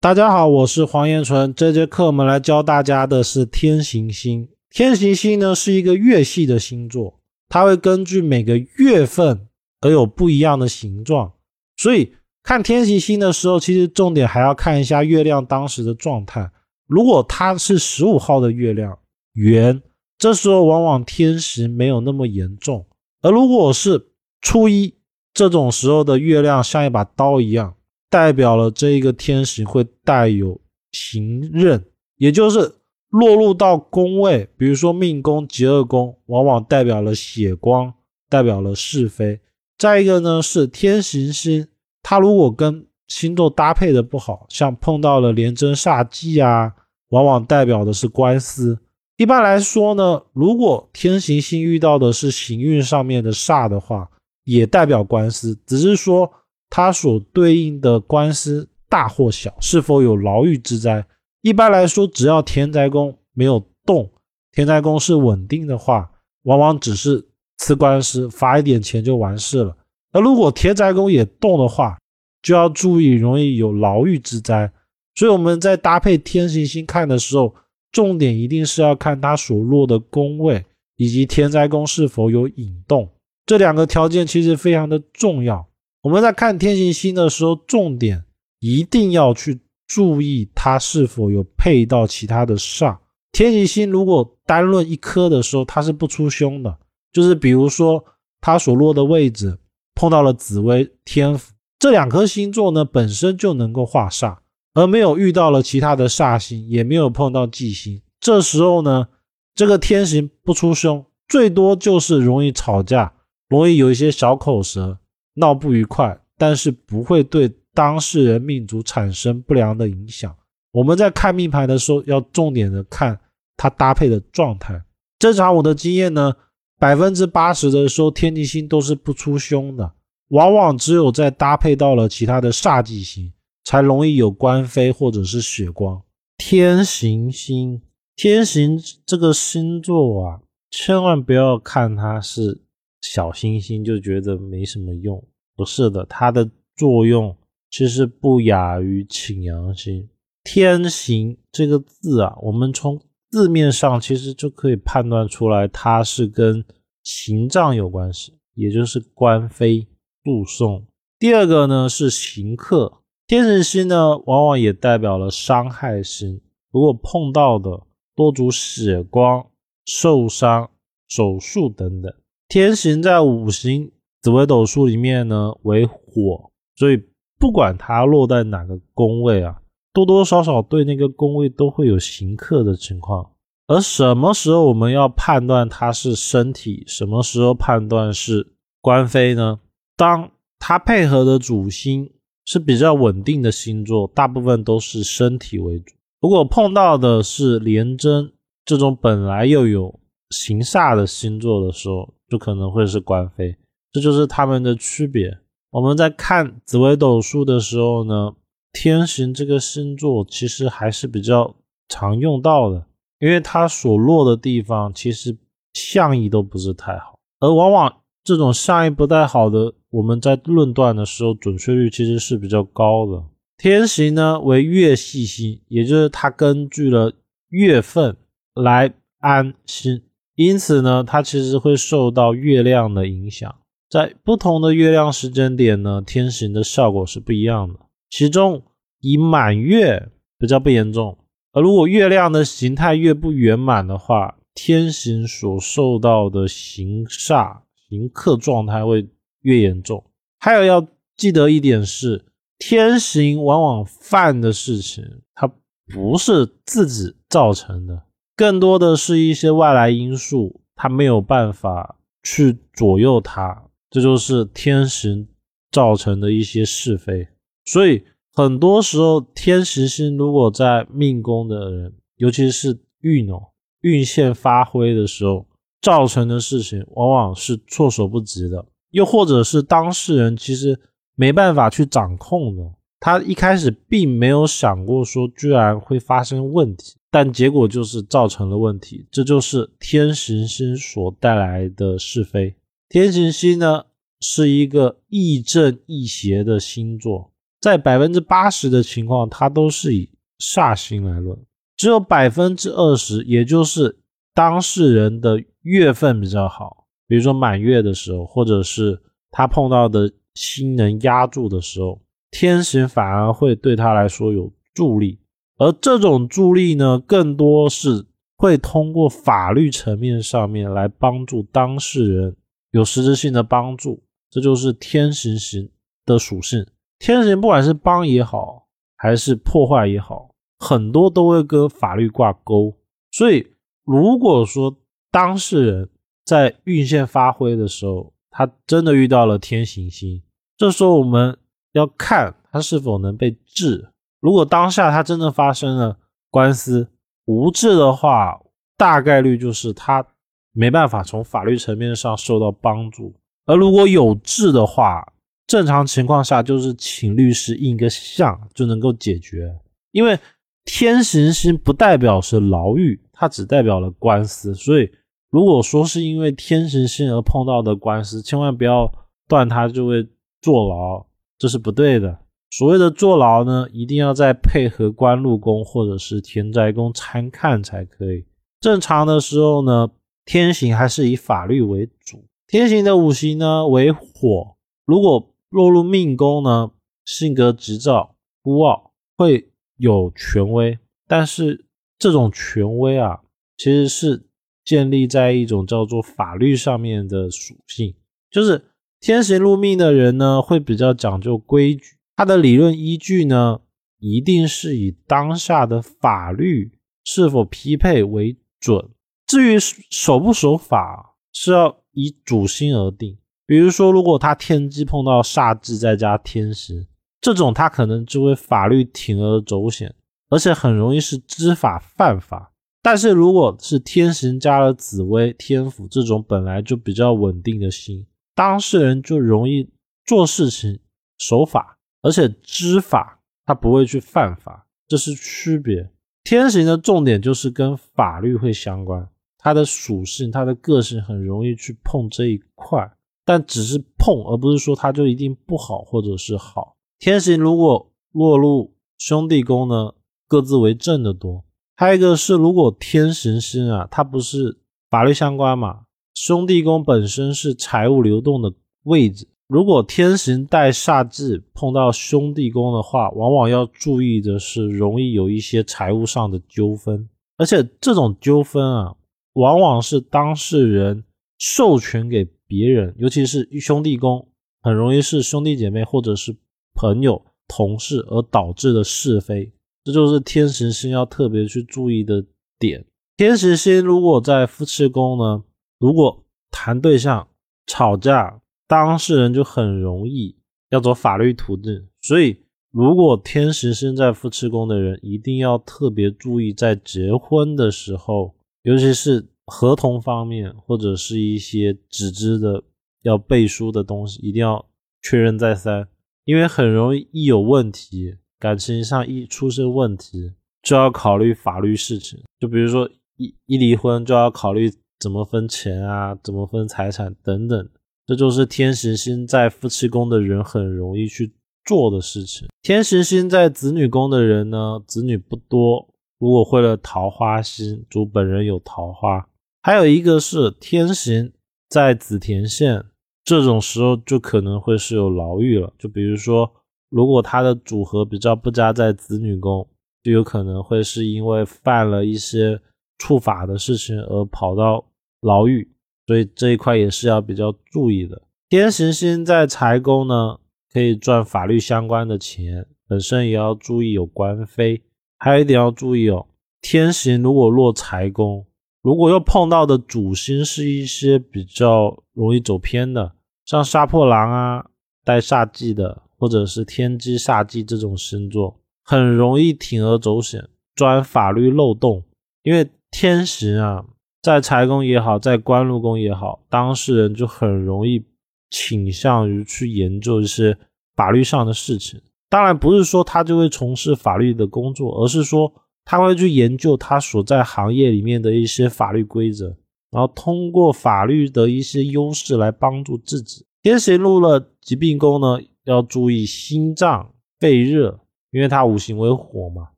大家好，我是黄彦纯。这节课我们来教大家的是天行星。天行星呢是一个月系的星座，它会根据每个月份而有不一样的形状。所以看天行星的时候，其实重点还要看一下月亮当时的状态。如果它是十五号的月亮圆，这时候往往天时没有那么严重；而如果是初一这种时候的月亮像一把刀一样。代表了这一个天时会带有行刃，也就是落入到宫位，比如说命宫、极恶宫，往往代表了血光，代表了是非。再一个呢是天行星，它如果跟星座搭配的不好，像碰到了廉贞煞忌啊，往往代表的是官司。一般来说呢，如果天行星遇到的是行运上面的煞的话，也代表官司，只是说。它所对应的官司大或小，是否有牢狱之灾？一般来说，只要田宅宫没有动，田宅宫是稳定的话，往往只是吃官司，罚一点钱就完事了。那如果田宅宫也动的话，就要注意容易有牢狱之灾。所以我们在搭配天行星看的时候，重点一定是要看它所落的宫位以及田宅宫是否有引动，这两个条件其实非常的重要。我们在看天行星的时候，重点一定要去注意它是否有配到其他的煞。天行星如果单论一颗的时候，它是不出凶的。就是比如说它所落的位置碰到了紫薇、天府这两颗星座呢，本身就能够化煞，而没有遇到了其他的煞星，也没有碰到忌星。这时候呢，这个天行不出凶，最多就是容易吵架，容易有一些小口舌。闹不愉快，但是不会对当事人命主产生不良的影响。我们在看命盘的时候，要重点的看它搭配的状态。正常我的经验呢，百分之八十的时候天地星都是不出凶的，往往只有在搭配到了其他的煞忌星，才容易有官非或者是血光。天行星，天行这个星座啊，千万不要看它是。小星星就觉得没什么用，不是的，它的作用其实不亚于请阳星。天行这个字啊，我们从字面上其实就可以判断出来，它是跟刑杖有关系，也就是官非、诉讼。第二个呢是行克，天神星呢往往也代表了伤害星，如果碰到的多主血光、受伤、手术等等。天行在五行紫微斗数里面呢为火，所以不管它落在哪个宫位啊，多多少少对那个宫位都会有刑克的情况。而什么时候我们要判断它是身体，什么时候判断是官非呢？当它配合的主星是比较稳定的星座，大部分都是身体为主。如果碰到的是廉贞这种本来又有行煞的星座的时候，就可能会是官非，这就是他们的区别。我们在看紫微斗数的时候呢，天行这个星座其实还是比较常用到的，因为它所落的地方其实相意都不是太好，而往往这种相意不太好的，我们在论断的时候准确率其实是比较高的。天行呢为月系星，也就是它根据了月份来安星。因此呢，它其实会受到月亮的影响，在不同的月亮时间点呢，天行的效果是不一样的。其中以满月比较不严重，而如果月亮的形态越不圆满的话，天行所受到的行煞行克状态会越严重。还有要记得一点是，天行往往犯的事情，它不是自己造成的。更多的是一些外来因素，他没有办法去左右他，这就是天时造成的一些是非。所以很多时候，天时星如果在命宫的人，尤其是运哦运线发挥的时候，造成的事情往往是措手不及的，又或者是当事人其实没办法去掌控的。他一开始并没有想过说，居然会发生问题。但结果就是造成了问题，这就是天行星所带来的是非。天行星呢是一个亦正亦邪的星座，在百分之八十的情况，它都是以煞星来论，只有百分之二十，也就是当事人的月份比较好，比如说满月的时候，或者是他碰到的星能压住的时候，天行反而会对他来说有助力，而这种助力呢，更多是会通过法律层面上面来帮助当事人有实质性的帮助，这就是天行星的属性。天行不管是帮也好，还是破坏也好，很多都会跟法律挂钩。所以，如果说当事人在运线发挥的时候，他真的遇到了天行星，这时候我们要看他是否能被治。如果当下他真的发生了官司，无治的话，大概率就是他没办法从法律层面上受到帮助。而如果有治的话，正常情况下，就是请律师印个像就能够解决。因为天行星不代表是牢狱，它只代表了官司。所以，如果说是因为天行星而碰到的官司，千万不要断它就会坐牢，这是不对的。所谓的坐牢呢，一定要在配合官禄宫或者是田宅宫参看才可以。正常的时候呢，天行还是以法律为主。天行的五行呢为火，如果落入命宫呢，性格急躁、孤傲，会有权威，但是这种权威啊，其实是建立在一种叫做法律上面的属性。就是天行入命的人呢，会比较讲究规矩，他的理论依据呢，一定是以当下的法律是否匹配为准。至于守不守法，是要以主心而定。比如说，如果他天机碰到煞忌再加天时，这种他可能就会法律铤而走险，而且很容易是知法犯法。但是如果是天行加了紫薇、天府这种本来就比较稳定的星，当事人就容易做事情守法，而且知法，他不会去犯法，这是区别。天行的重点就是跟法律会相关，它的属性、它的个性很容易去碰这一块。但只是碰，而不是说它就一定不好或者是好。天行如果落入兄弟宫呢，各自为正的多。还有一个是，如果天行星啊，它不是法律相关嘛，兄弟宫本身是财务流动的位置。如果天行带煞忌碰到兄弟宫的话，往往要注意的是，容易有一些财务上的纠纷，而且这种纠纷啊，往往是当事人授权给。别人，尤其是兄弟宫，很容易是兄弟姐妹或者是朋友、同事而导致的是非，这就是天时星要特别去注意的点。天时星如果在夫妻宫呢，如果谈对象吵架，当事人就很容易要走法律途径。所以，如果天时星在夫妻宫的人，一定要特别注意，在结婚的时候，尤其是。合同方面或者是一些纸质的要背书的东西，一定要确认再三，因为很容易一有问题，感情上一出现问题，就要考虑法律事情。就比如说一一离婚，就要考虑怎么分钱啊，怎么分财产等等。这就是天行星在夫妻宫的人很容易去做的事情。天行星在子女宫的人呢，子女不多。如果会了桃花星，主本人有桃花。还有一个是天行在紫田县，这种时候就可能会是有牢狱了。就比如说，如果他的组合比较不佳，在子女宫，就有可能会是因为犯了一些触法的事情而跑到牢狱，所以这一块也是要比较注意的。天行星在财宫呢，可以赚法律相关的钱，本身也要注意有官非。还有一点要注意哦，天行如果落财宫。如果又碰到的主星是一些比较容易走偏的，像杀破狼啊、带煞忌的，或者是天机煞忌这种星座，很容易铤而走险，钻法律漏洞。因为天行啊，在财宫也好，在官禄宫也好，当事人就很容易倾向于去研究一些法律上的事情。当然，不是说他就会从事法律的工作，而是说。他会去研究他所在行业里面的一些法律规则，然后通过法律的一些优势来帮助自己。天行入了疾病宫呢，要注意心脏肺热，因为它五行为火嘛，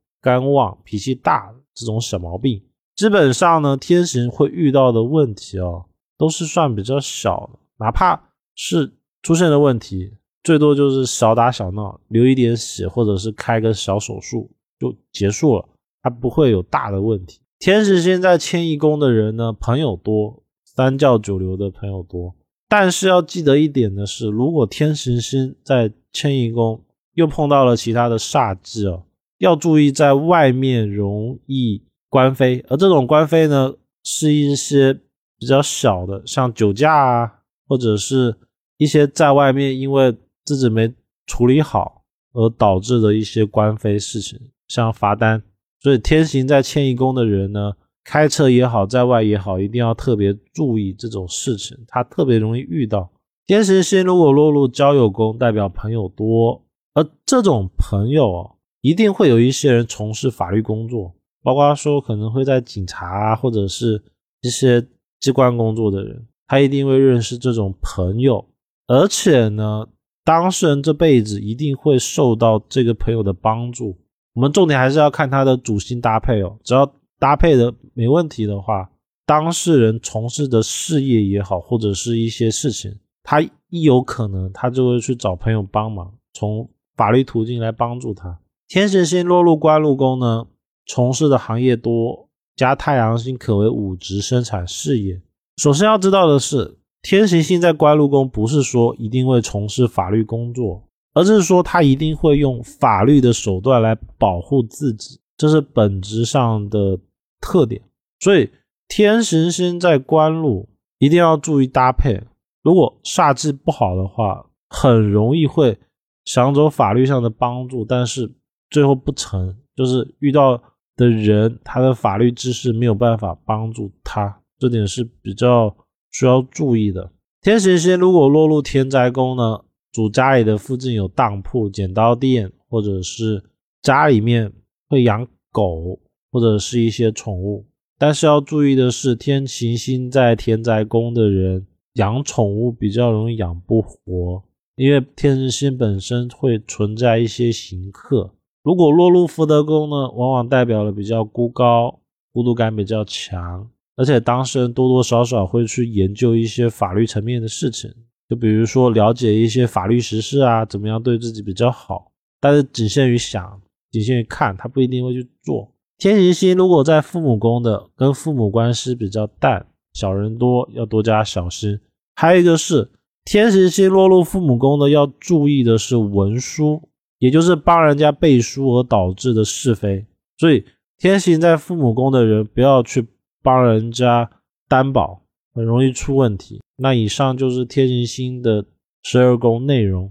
肝旺，脾气大这种小毛病，基本上呢，天行会遇到的问题哦，都是算比较小的，哪怕是出现的问题，最多就是小打小闹，流一点血，或者是开个小手术就结束了，它不会有大的问题。天时星在迁移宫的人呢，朋友多，三教九流的朋友多。但是要记得一点的是，如果天行星在迁移宫又碰到了其他的煞忌哦，要注意在外面容易官非，而这种官非呢，是一些比较小的，像酒驾啊，或者是一些在外面因为自己没处理好而导致的一些官非事情，像罚单。所以天行在迁移宫的人呢，开车也好，在外也好，一定要特别注意这种事情，他特别容易遇到。天行星如果落入交友宫，代表朋友多，而这种朋友哦，一定会有一些人从事法律工作，包括说可能会在警察啊，或者是一些机关工作的人，他一定会认识这种朋友，而且呢，当事人这辈子一定会受到这个朋友的帮助。我们重点还是要看他的主星搭配哦，只要搭配的没问题的话，当事人从事的事业也好，或者是一些事情，他一有可能，他就会去找朋友帮忙，从法律途径来帮助他。天神星落入官禄宫呢，从事的行业多，加太阳星可为五职生产事业。首先要知道的是，天行星在官禄宫，不是说一定会从事法律工作。而是说，他一定会用法律的手段来保护自己，这是本质上的特点。所以，天行星在官禄一定要注意搭配。如果煞气不好的话，很容易会想走法律上的帮助，但是最后不成，就是遇到的人他的法律知识没有办法帮助他，这点是比较需要注意的。天神星如果落入天灾宫呢？主家里的附近有当铺、剪刀店，或者是家里面会养狗或者是一些宠物。但是要注意的是，天行星在田宅宫的人养宠物比较容易养不活，因为天行星本身会存在一些刑克。如果落入福德宫呢，往往代表了比较孤高、孤独感比较强，而且当事人多多少少会去研究一些法律层面的事情。就比如说了解一些法律实事啊，怎么样对自己比较好，但是仅限于想，仅限于看，他不一定会去做。天行星如果在父母宫的，跟父母关系比较淡，小人多，要多加小心。还有一个是天行星落入父母宫的，要注意的是文书，也就是帮人家背书而导致的是非。所以天行在父母宫的人，不要去帮人家担保。很容易出问题。那以上就是天行星的十二宫内容。